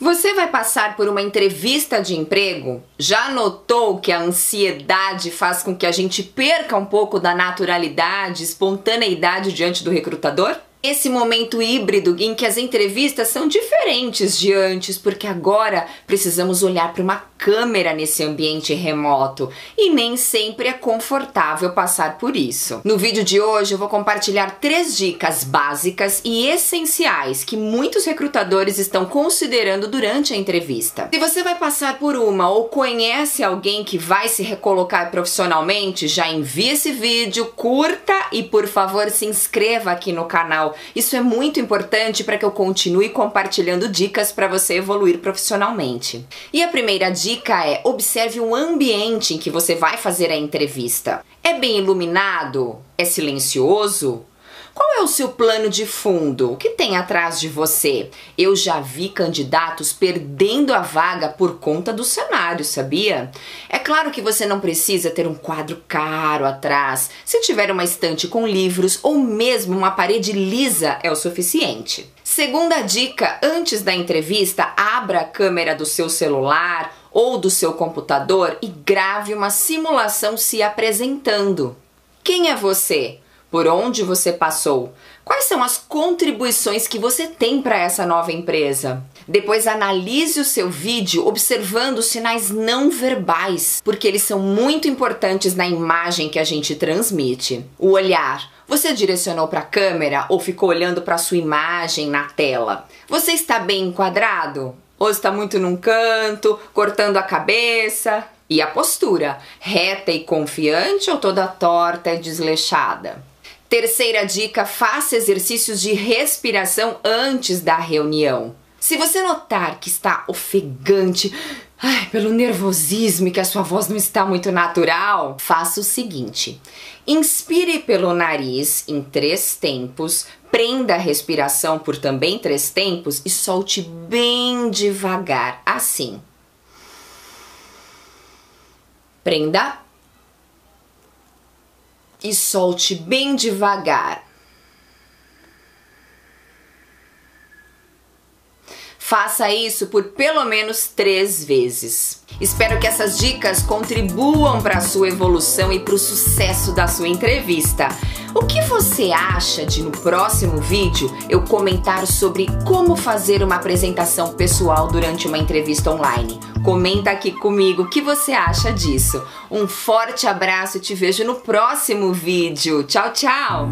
Você vai passar por uma entrevista de emprego? Já notou que a ansiedade faz com que a gente perca um pouco da naturalidade, espontaneidade diante do recrutador? Esse momento híbrido em que as entrevistas são diferentes de antes, porque agora precisamos olhar para uma câmera nesse ambiente remoto e nem sempre é confortável passar por isso. No vídeo de hoje eu vou compartilhar três dicas básicas e essenciais que muitos recrutadores estão considerando durante a entrevista. Se você vai passar por uma ou conhece alguém que vai se recolocar profissionalmente, já envie esse vídeo, curta e por favor se inscreva aqui no canal. Isso é muito importante para que eu continue compartilhando dicas para você evoluir profissionalmente. E a primeira dica é: observe o ambiente em que você vai fazer a entrevista. É bem iluminado? É silencioso? Qual é o seu plano de fundo? O que tem atrás de você? Eu já vi candidatos perdendo a vaga por conta do cenário, sabia? É claro que você não precisa ter um quadro caro atrás. Se tiver uma estante com livros ou mesmo uma parede lisa é o suficiente. Segunda dica: antes da entrevista, abra a câmera do seu celular ou do seu computador e grave uma simulação se apresentando. Quem é você? Por onde você passou? Quais são as contribuições que você tem para essa nova empresa? Depois analise o seu vídeo observando os sinais não verbais, porque eles são muito importantes na imagem que a gente transmite. O olhar. Você direcionou para a câmera ou ficou olhando para sua imagem na tela? Você está bem enquadrado? ou está muito num canto, cortando a cabeça. E a postura, reta e confiante ou toda torta e desleixada? Terceira dica: faça exercícios de respiração antes da reunião. Se você notar que está ofegante, ai, pelo nervosismo e que a sua voz não está muito natural, faça o seguinte: inspire pelo nariz em três tempos, prenda a respiração por também três tempos e solte bem devagar, assim. Prenda e solte bem devagar. Faça isso por pelo menos três vezes. Espero que essas dicas contribuam para a sua evolução e para o sucesso da sua entrevista. O que você acha de no próximo vídeo eu comentar sobre como fazer uma apresentação pessoal durante uma entrevista online? Comenta aqui comigo o que você acha disso. Um forte abraço e te vejo no próximo vídeo. Tchau, tchau!